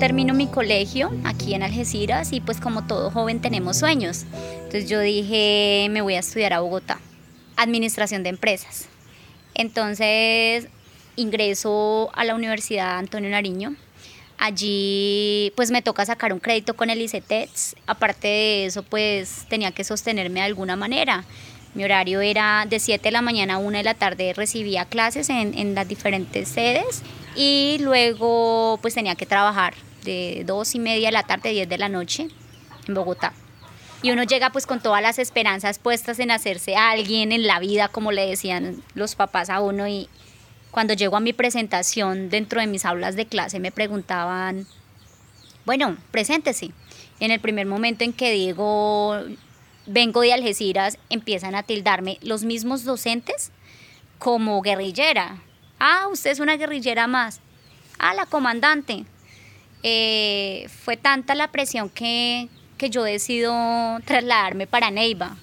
Termino mi colegio aquí en Algeciras y pues como todo joven tenemos sueños. Entonces yo dije, me voy a estudiar a Bogotá, Administración de Empresas. Entonces ingreso a la Universidad Antonio Nariño. Allí pues me toca sacar un crédito con el ICETEX. Aparte de eso pues tenía que sostenerme de alguna manera. Mi horario era de 7 de la mañana a 1 de la tarde, recibía clases en, en las diferentes sedes y luego pues tenía que trabajar de 2 y media de la tarde, 10 de la noche en Bogotá. Y uno llega pues con todas las esperanzas puestas en hacerse alguien en la vida, como le decían los papás a uno. Y cuando llego a mi presentación dentro de mis aulas de clase me preguntaban, bueno, preséntese. En el primer momento en que digo, vengo de Algeciras, empiezan a tildarme los mismos docentes como guerrillera. Ah, usted es una guerrillera más. Ah, la comandante. Eh, fue tanta la presión que, que yo decido trasladarme para Neiva,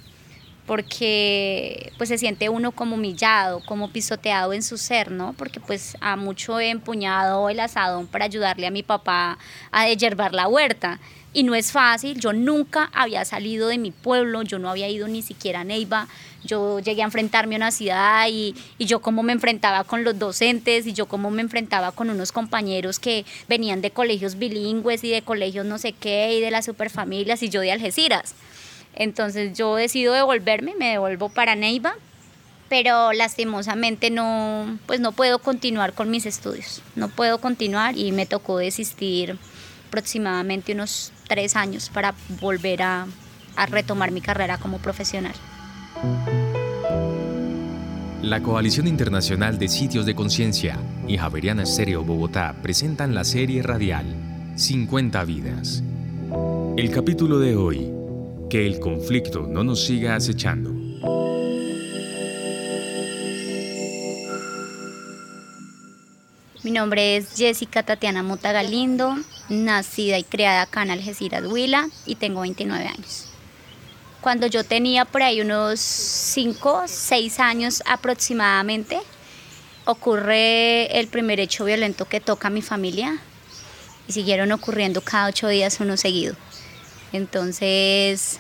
porque pues se siente uno como humillado, como pisoteado en su ser, ¿no? Porque pues a mucho he empuñado el asadón para ayudarle a mi papá a deshiervar la huerta y no es fácil. Yo nunca había salido de mi pueblo, yo no había ido ni siquiera a Neiva. Yo llegué a enfrentarme a una ciudad y, y yo cómo me enfrentaba con los docentes y yo cómo me enfrentaba con unos compañeros que venían de colegios bilingües y de colegios no sé qué y de las superfamilias y yo de Algeciras. Entonces yo decido devolverme, me devuelvo para Neiva, pero lastimosamente no, pues no puedo continuar con mis estudios, no puedo continuar y me tocó desistir aproximadamente unos tres años para volver a, a retomar mi carrera como profesional. La Coalición Internacional de Sitios de Conciencia y Javeriana Estéreo Bogotá presentan la serie radial 50 vidas. El capítulo de hoy, que el conflicto no nos siga acechando. Mi nombre es Jessica Tatiana Mota Galindo, nacida y creada acá en Algeciras, Huila, y tengo 29 años. Cuando yo tenía por ahí unos 5, 6 años aproximadamente, ocurre el primer hecho violento que toca a mi familia y siguieron ocurriendo cada ocho días uno seguido. Entonces,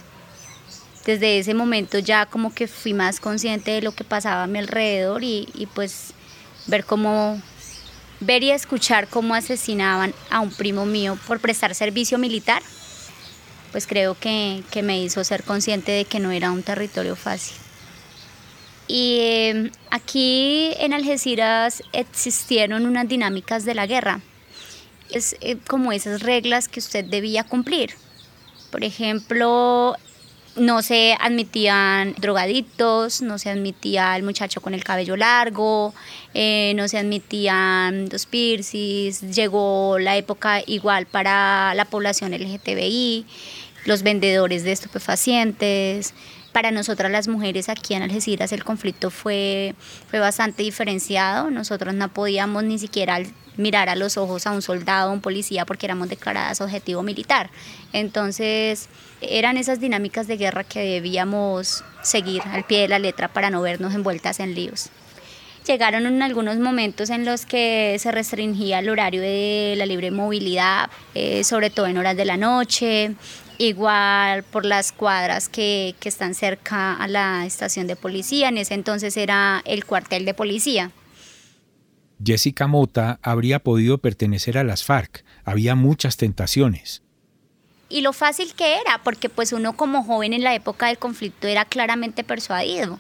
desde ese momento ya como que fui más consciente de lo que pasaba a mi alrededor y, y pues ver cómo ver y escuchar cómo asesinaban a un primo mío por prestar servicio militar, pues creo que, que me hizo ser consciente de que no era un territorio fácil. Y eh, aquí en Algeciras existieron unas dinámicas de la guerra, es eh, como esas reglas que usted debía cumplir. Por ejemplo, no se admitían drogadictos, no se admitía el muchacho con el cabello largo, eh, no se admitían los piercings, llegó la época igual para la población LGTBI, los vendedores de estupefacientes. Para nosotras las mujeres aquí en Algeciras el conflicto fue, fue bastante diferenciado, nosotros no podíamos ni siquiera mirar a los ojos a un soldado, a un policía, porque éramos declaradas objetivo militar. Entonces, eran esas dinámicas de guerra que debíamos seguir al pie de la letra para no vernos envueltas en líos. Llegaron en algunos momentos en los que se restringía el horario de la libre movilidad, eh, sobre todo en horas de la noche, igual por las cuadras que, que están cerca a la estación de policía, en ese entonces era el cuartel de policía. Jessica Mota habría podido pertenecer a las FARC. Había muchas tentaciones. Y lo fácil que era, porque pues uno como joven en la época del conflicto era claramente persuadido.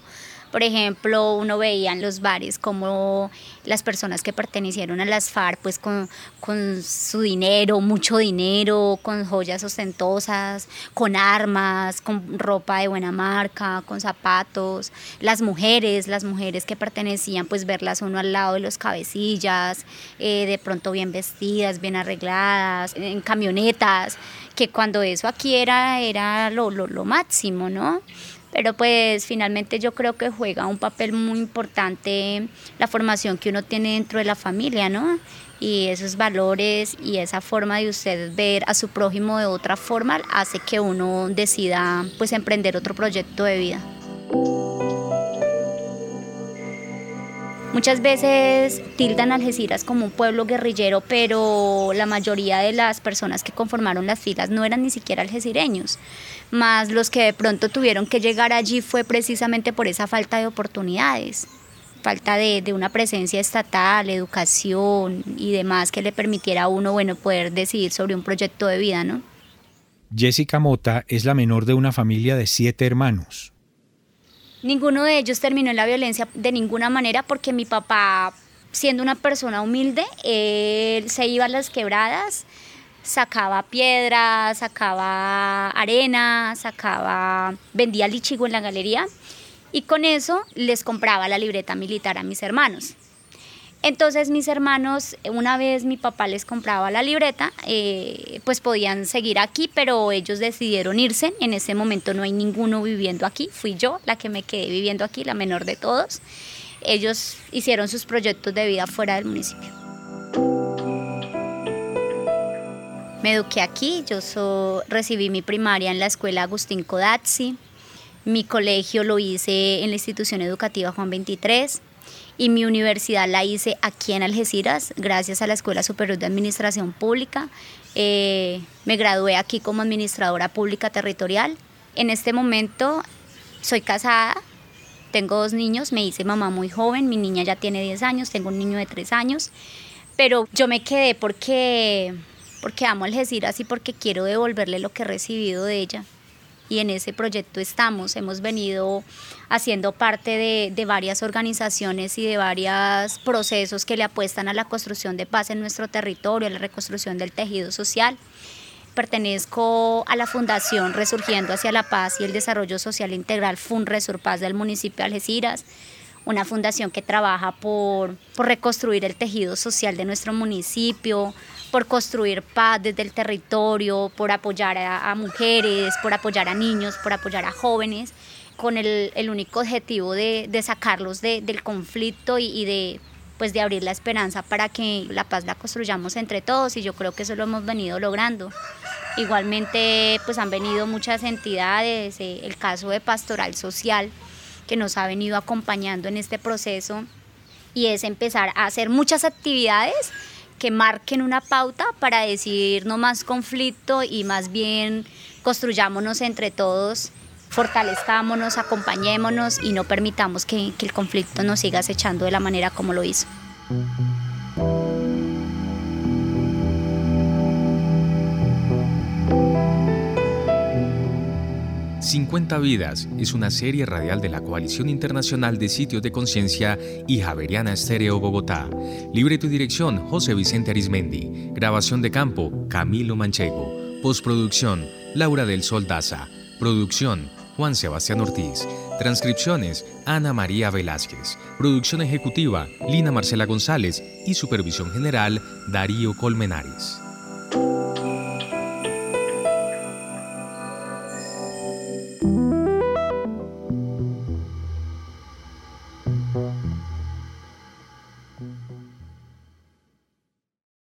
Por ejemplo, uno veía en los bares como las personas que pertenecieron a las FARC, pues con, con, su dinero, mucho dinero, con joyas ostentosas, con armas, con ropa de buena marca, con zapatos. Las mujeres, las mujeres que pertenecían, pues verlas uno al lado de los cabecillas, eh, de pronto bien vestidas, bien arregladas, en camionetas que cuando eso aquí era, era lo, lo, lo máximo, ¿no? Pero pues finalmente yo creo que juega un papel muy importante la formación que uno tiene dentro de la familia, ¿no? Y esos valores y esa forma de usted ver a su prójimo de otra forma hace que uno decida pues emprender otro proyecto de vida. Muchas veces tildan Algeciras como un pueblo guerrillero, pero la mayoría de las personas que conformaron las filas no eran ni siquiera algecireños, más los que de pronto tuvieron que llegar allí fue precisamente por esa falta de oportunidades, falta de, una presencia estatal, educación y demás que le permitiera a uno bueno, poder decidir sobre un proyecto de vida. ¿no? Jessica Mota es la menor de una familia de siete hermanos. Ninguno de ellos terminó en la violencia de ninguna manera porque mi papá, siendo una persona humilde, se iba a las quebradas, sacaba piedras, sacaba arena, sacaba, vendía lichigo en la galería y con eso les compraba la libreta militar a mis hermanos. Entonces mis hermanos, una vez mi papá les compraba la libreta, eh, pues podían seguir aquí, pero ellos decidieron irse. En ese momento no hay ninguno viviendo aquí, fui yo la que me quedé viviendo aquí, la menor de todos. Ellos hicieron sus proyectos de vida fuera del municipio. Me eduqué aquí, yo recibí mi primaria en la escuela Agustín Codazzi, mi colegio lo hice en la institución educativa Juan 23 y mi universidad la hice aquí en Algeciras, gracias a la Escuela Superior de Administración Pública. Eh, me gradué aquí como administradora pública territorial. En este momento soy casada, tengo dos niños, me hice mamá muy joven, mi niña ya tiene 10 años, tengo un niño de 3 años, pero yo me quedé porque, porque amo Algeciras y porque quiero devolverle lo que he recibido de ella y en ese proyecto estamos. Hemos venido haciendo parte de, varias organizaciones y de varios procesos que le apuestan a la construcción de paz en nuestro territorio, a la reconstrucción del tejido social. Pertenezco a la Fundación Resurgiendo hacia la Paz y el Desarrollo Social Integral Paz del municipio de Algeciras una fundación que trabaja por, por, reconstruir el tejido social de nuestro municipio, por construir paz desde el territorio, por apoyar a, mujeres, por apoyar a niños, por apoyar a jóvenes, con el, el único objetivo de, de sacarlos de, del conflicto y, y, de pues de abrir la esperanza para que la paz la construyamos entre todos y yo creo que eso lo hemos venido logrando. Igualmente pues han venido muchas entidades, eh, el caso de Pastoral Social que nos ha venido acompañando en este proceso y es empezar a hacer muchas actividades que marquen una pauta para decidir no más conflicto y más bien construyámonos entre todos, fortalezcámonos, acompañémonos y no permitamos que, que el conflicto nos siga acechando de la manera como lo hizo. 50 Vidas es una serie radial de la Coalición Internacional de Sitios de Conciencia y Javeriana Estéreo Bogotá. Libreto y dirección José Vicente Arismendi. Grabación de campo Camilo Manchego. Postproducción Laura del Sol Daza. Producción Juan Sebastián Ortiz. Transcripciones Ana María Velázquez. Producción ejecutiva Lina Marcela González y supervisión general Darío Colmenares.